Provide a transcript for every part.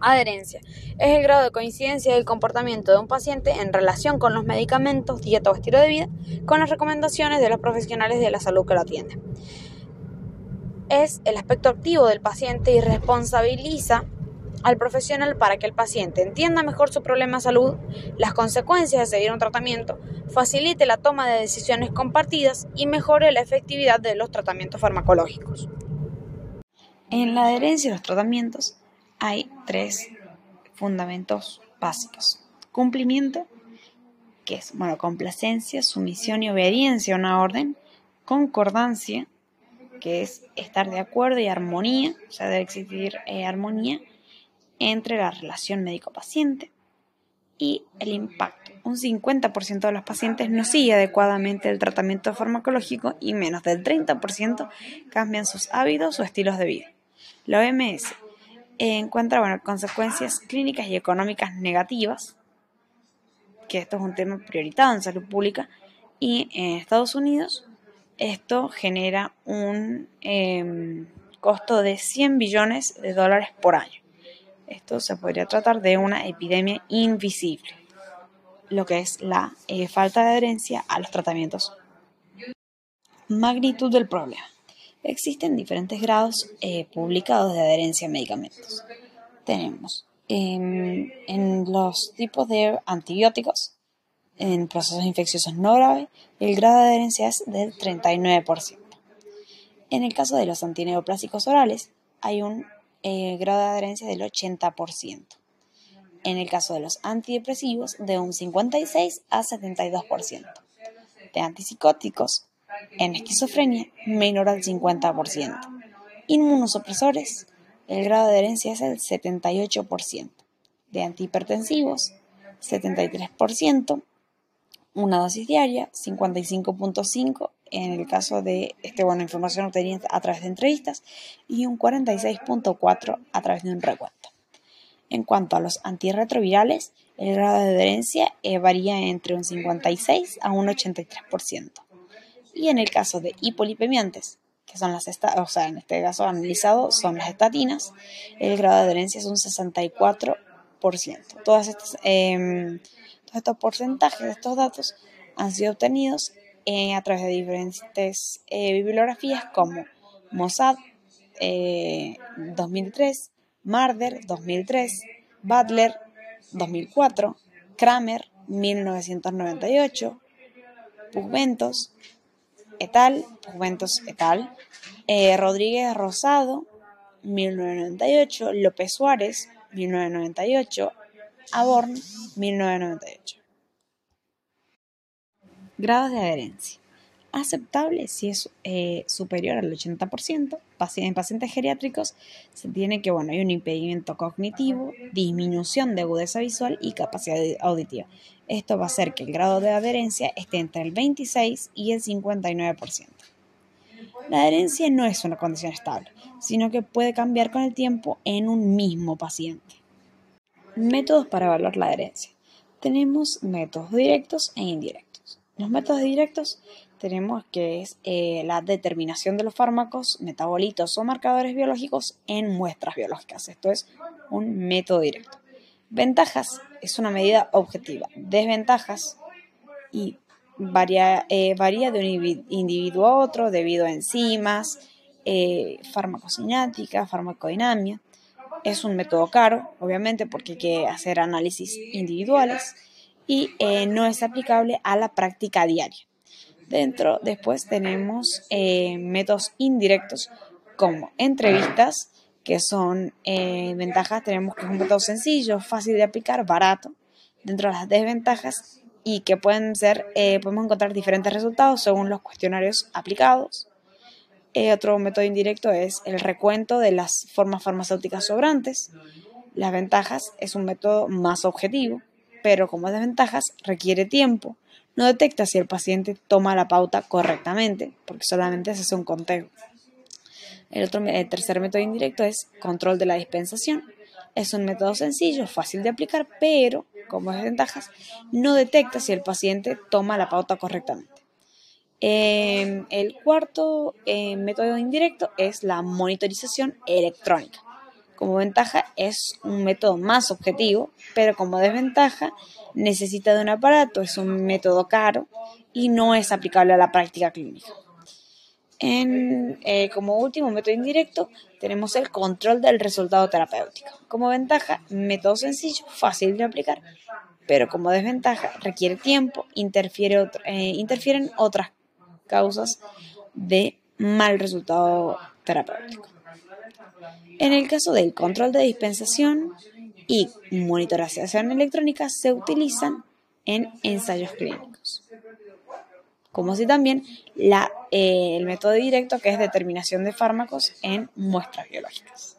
Adherencia. Es el grado de coincidencia del comportamiento de un paciente en relación con los medicamentos, dieta o estilo de vida, con las recomendaciones de los profesionales de la salud que lo atienden. Es el aspecto activo del paciente y responsabiliza al profesional para que el paciente entienda mejor su problema de salud, las consecuencias de seguir un tratamiento, facilite la toma de decisiones compartidas y mejore la efectividad de los tratamientos farmacológicos. En la adherencia a los tratamientos hay tres fundamentos básicos. Cumplimiento, que es, bueno, complacencia, sumisión y obediencia a una orden. Concordancia, que es estar de acuerdo y armonía, o sea, debe existir eh, armonía entre la relación médico-paciente y el impacto. Un 50% de los pacientes no sigue adecuadamente el tratamiento farmacológico y menos del 30% cambian sus hábitos o estilos de vida. La OMS encuentra bueno, consecuencias clínicas y económicas negativas, que esto es un tema prioritado en salud pública, y en Estados Unidos esto genera un em, costo de 100 billones de dólares por año. Esto se podría tratar de una epidemia invisible, lo que es la eh, falta de adherencia a los tratamientos. Magnitud del problema. Existen diferentes grados eh, publicados de adherencia a medicamentos. Tenemos en, los tipos de antibióticos, en procesos infecciosos no graves, el grado de adherencia es del 39%. En el caso de los antineoplásicos orales, hay un eh, grado de adherencia del 80%. En el caso de los antidepresivos, de un 56 a 72%. De antipsicóticos, en esquizofrenia, menor al 50%. Inmunosupresores, el grado de adherencia es el 78%. De antihipertensivos, 73%. Una dosis diaria, 55.5% en el caso de este, bueno, información obtenida a través de entrevistas y un 46.4% a través de un recuento. En cuanto a los antirretrovirales, el grado de adherencia eh, varía entre un 56 a un 83%. Y en el caso de hipolipemiantes, que son las o sea, en este caso analizado son las estatinas, el grado de adherencia es un 64%. Todas estas, em, todos estos porcentajes, estos datos, han sido obtenidos eh, a través de diferentes eh, bibliografías como Mossad 2003, eh, Marder 2003, Butler 2004, Kramer 1998, Pugventos et al, Pugventos et al, Rodríguez Rosado 1998, López Suárez 1998, Aborn 1998. Grados de adherencia. Aceptable si es eh, superior al 80%. En pacientes geriátricos se tiene que, bueno, hay un impedimento cognitivo, disminución de agudeza visual y capacidad auditiva. Esto va a hacer que el grado de adherencia esté entre el 26 y el 59%. La adherencia no es una condición estable, sino que puede cambiar con el tiempo en un mismo paciente. Métodos para evaluar la adherencia. Tenemos métodos directos e indirectos. Los métodos directos tenemos que es eh, la determinación de los fármacos, metabolitos o marcadores biológicos en muestras biológicas. Esto es un método directo. Ventajas es una medida objetiva. Desventajas y varía, eh, varía de un individuo a otro debido a enzimas, eh, farmacocinética, farmacodinamia. Es un método caro, obviamente, porque hay que hacer análisis individuales y eh, no es aplicable a la práctica diaria. Dentro, después tenemos eh, métodos indirectos como entrevistas, que son eh, ventajas, tenemos que es un método sencillo, fácil de aplicar, barato. Dentro de las desventajas y que pueden ser, podemos encontrar diferentes resultados según los cuestionarios aplicados. otro método indirecto es el recuento de las formas farmacéuticas sobrantes. Las ventajas es un método más objetivo pero como desventajas requiere tiempo. No detecta si el paciente toma la pauta correctamente, porque solamente se hace un conteo. El, otro, tercer método indirecto es control de la dispensación. Es un método sencillo, fácil de aplicar, pero como desventajas no detecta si el paciente toma la pauta correctamente. Em, el cuarto eh, método indirecto es la monitorización electrónica Como ventaja es un método más objetivo, pero como desventaja necesita de un aparato, es un método caro y no es aplicable a la práctica clínica. Eh, como último método indirecto, tenemos el control del resultado terapéutico. Como ventaja, método sencillo, fácil de aplicar, pero como desventaja requiere tiempo, interfiere eh, interfieren otras causas de mal resultado terapéutico. En el caso del control de dispensación y monitorización electrónica se utilizan en ensayos clínicos como si también la, eh, el método directo que es determinación de fármacos en muestras biológicas.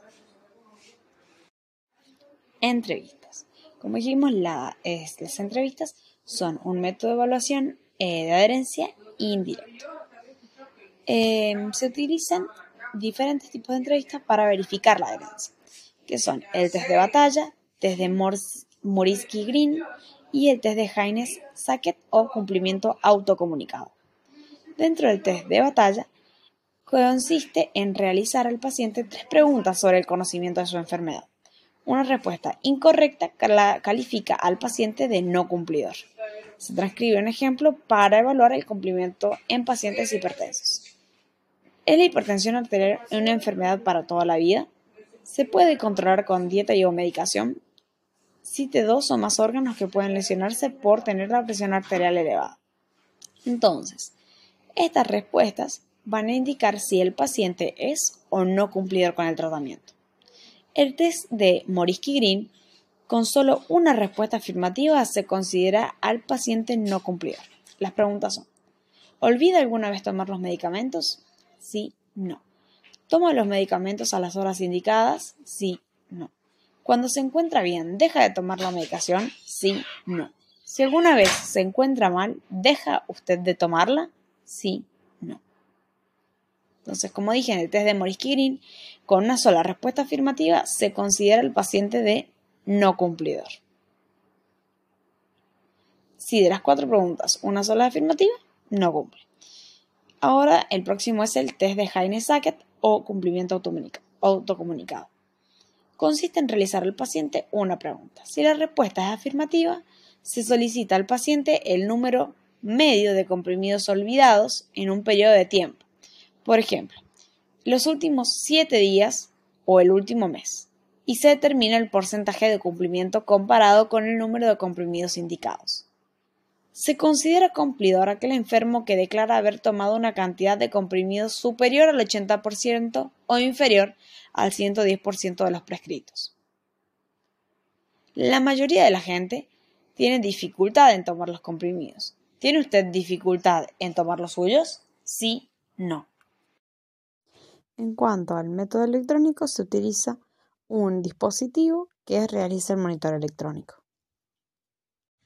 Entrevistas. Como dijimos, las entrevistas son un método de evaluación eh, de adherencia indirecto. Em, se utilizan diferentes tipos de entrevistas para verificar la adherencia, que son el test de batalla, test de Morisky-Green y el test de Haines-Sackett o cumplimiento autocomunicado. Dentro del test de batalla, consiste en realizar al paciente tres preguntas sobre el conocimiento de su enfermedad. Una respuesta incorrecta califica al paciente de no cumplidor. Se transcribe un ejemplo para evaluar el cumplimiento en pacientes hipertensos. ¿Es la hipertensión arterial una enfermedad para toda la vida? ¿Se puede controlar con dieta y o medicación? Cite dos o más órganos que pueden lesionarse por tener la presión arterial elevada. Entonces, estas respuestas van a indicar si el paciente es o no cumplidor con el tratamiento. El test de Morisky-Green, con solo una respuesta afirmativa, se considera al paciente no cumplidor. Las preguntas son, ¿olvida alguna vez tomar los medicamentos? Sí, no. ¿Toma los medicamentos a las horas indicadas? Sí, no. Cuando se encuentra bien, ¿deja de tomar la medicación? Sí, no. Si alguna vez se encuentra mal, ¿deja usted de tomarla? Sí, no. Entonces, como dije en el test de Morisky-Green, con una sola respuesta afirmativa se considera el paciente de no cumplidor. Si de las cuatro preguntas una sola afirmativa, no cumple. Ahora el próximo es el test de Heine-Sackett o cumplimiento autocomunicado. Consiste en realizar al paciente una pregunta. Si la respuesta es afirmativa, se solicita al paciente el número medio de comprimidos olvidados en un periodo de tiempo. Por ejemplo, los últimos siete días o el último mes. Y se determina el porcentaje de cumplimiento comparado con el número de comprimidos indicados. Se considera cumplidor aquel enfermo que declara haber tomado una cantidad de comprimidos superior al 80% o inferior al 110% de los prescritos. La mayoría de la gente tiene dificultad en tomar los comprimidos, ¿Tiene usted dificultad en tomar los suyos? Sí, no. En cuanto al método electrónico, se utiliza un dispositivo que realiza el monitor electrónico.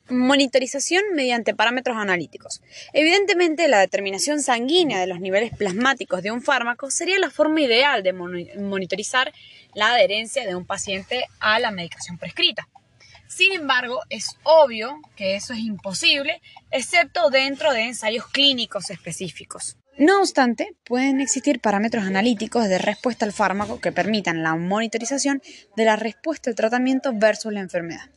Monitorización mediante parámetros analíticos. Evidentemente, la determinación sanguínea de los niveles plasmáticos de un fármaco sería la forma ideal de monitorizar la adherencia de un paciente a la medicación prescrita. Sin embargo, es obvio que eso es imposible, excepto dentro de ensayos clínicos específicos. No obstante, pueden existir parámetros analíticos de respuesta al fármaco que permitan la monitorización de la respuesta al tratamiento versus la enfermedad.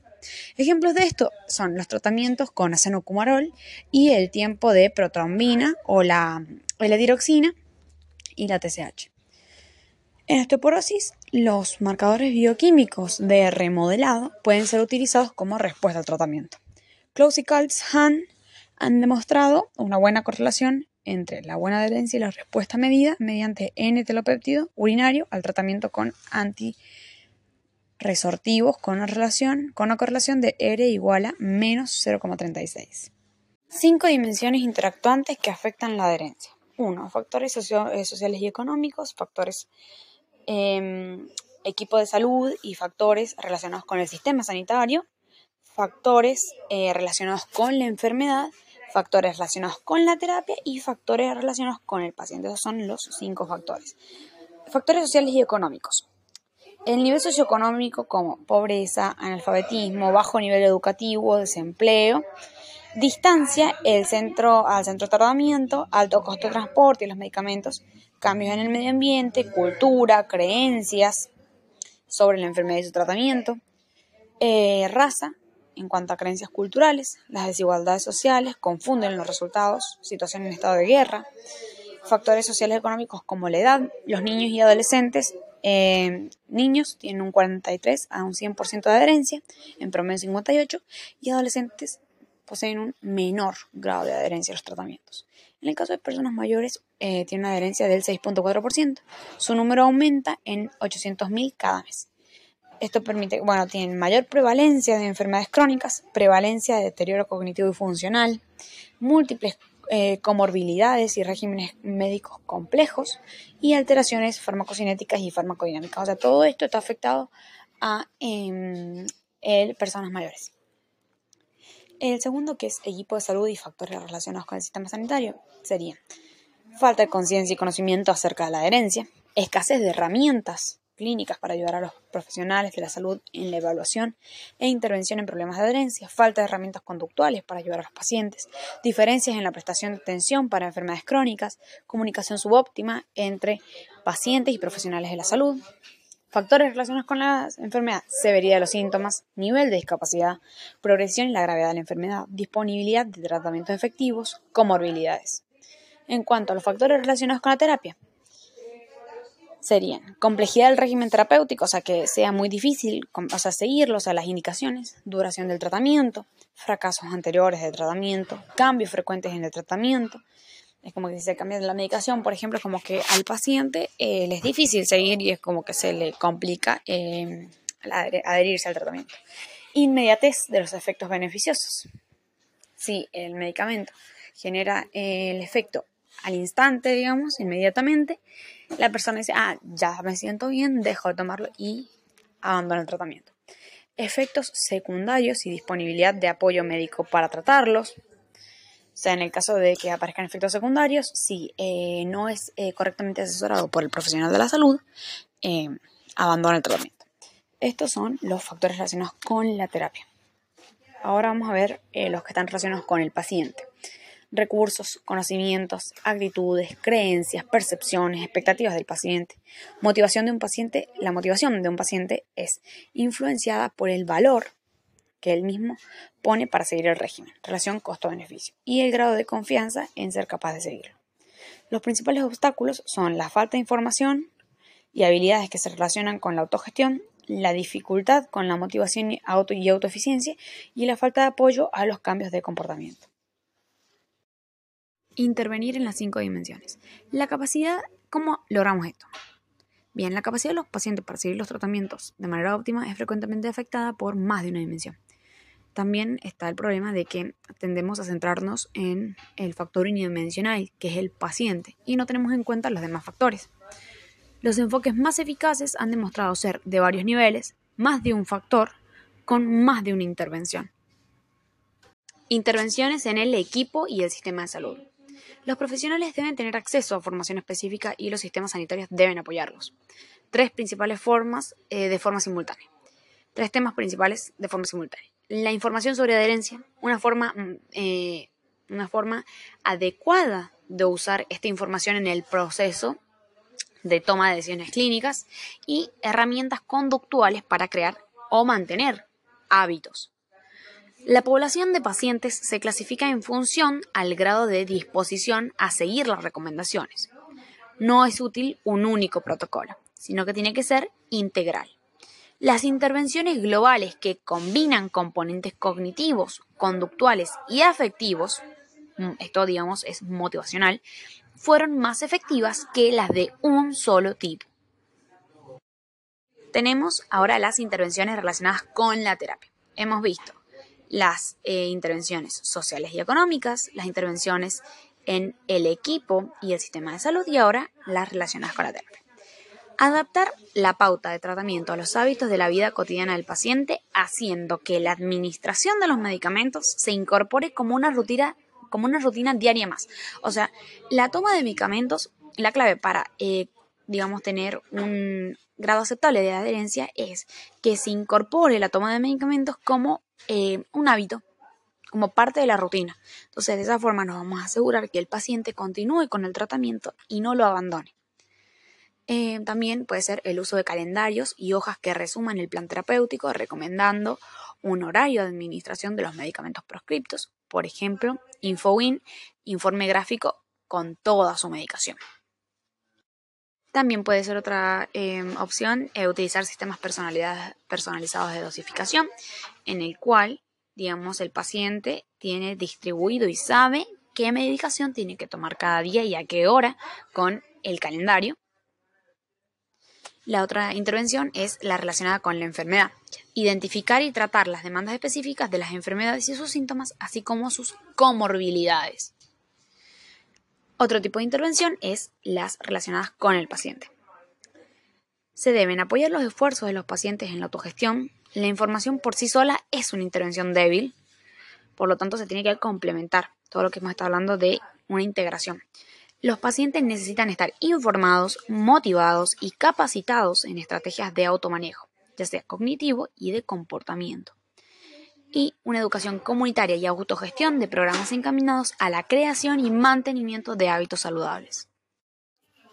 Ejemplos de esto son los tratamientos con acenocumarol y el tiempo de protrombina o la L-diroxina y la TSH. En osteoporosis, los marcadores bioquímicos de remodelado pueden ser utilizados como respuesta al tratamiento. Close y Han han demostrado una buena correlación entre la buena adherencia y la respuesta medida mediante N-telopéptido urinario al tratamiento con antiresortivos con una, relación, con una correlación de R igual a menos 0,36. Cinco dimensiones interactuantes que afectan la adherencia. 1. Factores eh, sociales y económicos, factores Em, equipo de salud y factores relacionados con el sistema sanitario, factores eh, relacionados con la enfermedad, factores relacionados con la terapia y factores relacionados con el paciente. Esos son los cinco factores. Factores sociales y económicos. El nivel socioeconómico como pobreza, analfabetismo, bajo nivel educativo, desempleo, distancia el centro, al centro de tratamiento, alto costo de transporte y los medicamentos, cambios en el medio ambiente, cultura, creencias, sobre la enfermedad y su tratamiento, eh, raza, en cuanto a creencias culturales, las desigualdades sociales confunden los resultados, situación en estado de guerra, factores sociales económicos como la edad, los niños y adolescentes, eh, niños tienen un 43 a un 100% de adherencia, en promedio 58, y adolescentes poseen un menor grado de adherencia a los tratamientos. En el caso de personas mayores, eh, tiene una adherencia del 6.4%. Su número aumenta en 800.000 cada mes. Esto permite, bueno, tienen mayor prevalencia de enfermedades crónicas, prevalencia de deterioro cognitivo y funcional, múltiples eh, comorbilidades y regímenes médicos complejos y alteraciones farmacocinéticas y farmacodinámicas. O sea, todo esto está afectado a em, personas mayores. El segundo, que es equipo de salud y factores relacionados con el sistema sanitario, sería falta de conciencia y conocimiento acerca de la adherencia, escasez de herramientas clínicas para ayudar a los profesionales de la salud en la evaluación e intervención en problemas de adherencia, falta de herramientas conductuales para ayudar a los pacientes, diferencias en la prestación de atención para enfermedades crónicas, comunicación subóptima entre pacientes y profesionales de la salud, Factores relacionados con la enfermedad, severidad de los síntomas, nivel de discapacidad, progresión y la gravedad de la enfermedad, disponibilidad de tratamientos efectivos, comorbilidades. En cuanto a los factores relacionados con la terapia, serían complejidad del régimen terapéutico, o sea, que sea muy difícil o sea, seguirlos a las indicaciones, duración del tratamiento, fracasos anteriores de tratamiento, cambios frecuentes en el tratamiento, es como que si se cambia la medicación, por ejemplo, es como que al paciente eh, le es difícil seguir y es como que se le complica eh, adherirse al tratamiento. Inmediatez de los efectos beneficiosos. Si el medicamento genera eh, el efecto al instante, digamos, inmediatamente, la persona dice, ah, ya me siento bien, dejo de tomarlo y abandona el tratamiento. Efectos secundarios y disponibilidad de apoyo médico para tratarlos, o sea, en el caso de que aparezcan efectos secundarios, si eh, no es eh, correctamente asesorado por el profesional de la salud, eh, abandona el tratamiento. Estos son los factores relacionados con la terapia. Ahora vamos a ver los que están relacionados con el paciente. Recursos, conocimientos, actitudes, creencias, percepciones, expectativas del paciente. Motivación de un paciente. La motivación de un paciente es influenciada por el valor que él mismo pone para seguir el régimen, relación costo-beneficio, y el grado de confianza en ser capaz de seguirlo. Los principales obstáculos son la falta de información y habilidades que se relacionan con la autogestión, la dificultad con la motivación y, auto y autoeficiencia y la falta de apoyo a los cambios de comportamiento. Intervenir en las cinco dimensiones. La capacidad, ¿cómo logramos esto? Bien, la capacidad de los pacientes para seguir los tratamientos de manera óptima es frecuentemente afectada por más de una dimensión también está el problema de que tendemos a centrarnos en el factor unidimensional, que es el paciente, y no tenemos en cuenta los demás factores. Los enfoques más eficaces han demostrado ser de varios niveles, más de un factor, con más de una intervención. Intervenciones en el equipo y el sistema de salud. Los profesionales deben tener acceso a formación específica y los sistemas sanitarios deben apoyarlos. Tres principales formas eh, de forma simultánea. Tres temas principales de forma simultánea la información sobre adherencia, una forma, mm, eh, una forma adecuada de usar esta información en el proceso de toma de decisiones clínicas y herramientas conductuales para crear o mantener hábitos. La población de pacientes se clasifica en función al grado de disposición a seguir las recomendaciones. No es útil un único protocolo, sino que tiene que ser integral. Las intervenciones globales que combinan componentes cognitivos, conductuales y afectivos, mm, esto digamos es motivacional, fueron más efectivas que las de un solo tipo. Tenemos ahora las intervenciones relacionadas con la terapia. Hemos visto las eh, intervenciones sociales y económicas, las intervenciones en el equipo y el sistema de salud y ahora las relacionadas con la terapia. Adaptar la pauta de tratamiento a los hábitos de la vida cotidiana del paciente, haciendo que la administración de los medicamentos se incorpore como una rutina, como una rutina diaria más. O sea, la toma de medicamentos, la clave para, eh, digamos, tener un grado aceptable de adherencia es que se incorpore la toma de medicamentos como eh, un hábito como parte de la rutina. Entonces, de esa forma nos vamos a asegurar que el paciente continúe con el tratamiento y no lo abandone. Eh, también puede ser el uso de calendarios y hojas que resuman el plan terapéutico, recomendando un horario de administración de los medicamentos proscriptos, por ejemplo, InfoWin, informe gráfico con toda su medicación. También puede ser otra em, opción eh, utilizar sistemas personalizados de dosificación, en el cual, digamos, el paciente tiene distribuido y sabe qué medicación tiene que tomar cada día y a qué hora con el calendario la otra intervención es la relacionada con la enfermedad. Identificar y tratar las demandas específicas de las enfermedades y sus síntomas, así como sus comorbilidades. Otro tipo de intervención es las relacionadas con el paciente. Se deben apoyar los esfuerzos de los pacientes en la autogestión. La información por sí sola es una intervención débil, por lo tanto se tiene que complementar todo lo que hemos estado hablando de una integración. Los pacientes necesitan estar informados, motivados y capacitados en estrategias de automanejo, ya sea cognitivo y de comportamiento. Y una educación comunitaria y autogestión de programas encaminados a la creación y mantenimiento de hábitos saludables.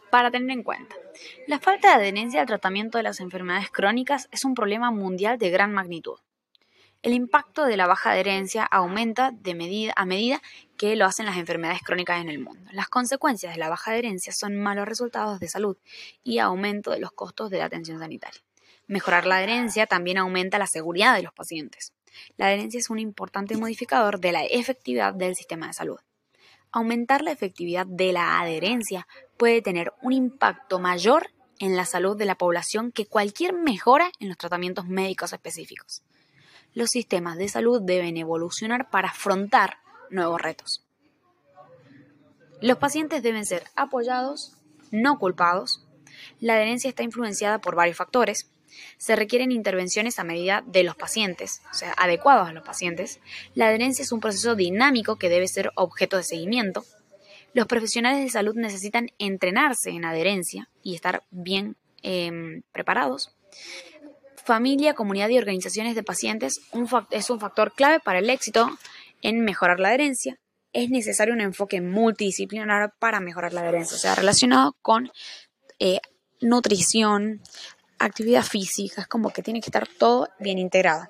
Para tener en cuenta, la falta de adherencia al tratamiento de las enfermedades crónicas es un problema mundial de gran magnitud el impacto de la baja adherencia aumenta de medida, a medida que lo hacen las enfermedades crónicas en el mundo. Las consecuencias de la baja adherencia son malos resultados de salud y aumento de los costos de la atención sanitaria. Mejorar la adherencia también aumenta la seguridad de los pacientes. La adherencia es un importante modificador de la efectividad del sistema de salud. Aumentar la efectividad de la adherencia puede tener un impacto mayor en la salud de la población que cualquier mejora en los tratamientos médicos específicos los sistemas de salud deben evolucionar para afrontar nuevos retos. Los pacientes deben ser apoyados, no culpados. La adherencia está influenciada por varios factores. Se requieren intervenciones a medida de los pacientes, o sea, adecuados a los pacientes. La adherencia es un proceso dinámico que debe ser objeto de seguimiento. Los profesionales de salud necesitan entrenarse en adherencia y estar bien em, preparados. Familia, comunidad y organizaciones de pacientes es un factor clave para el éxito en mejorar la adherencia. Es necesario un enfoque multidisciplinar para mejorar la adherencia, o sea, relacionado con eh, nutrición, actividad física, es como que tiene que estar todo bien integrado.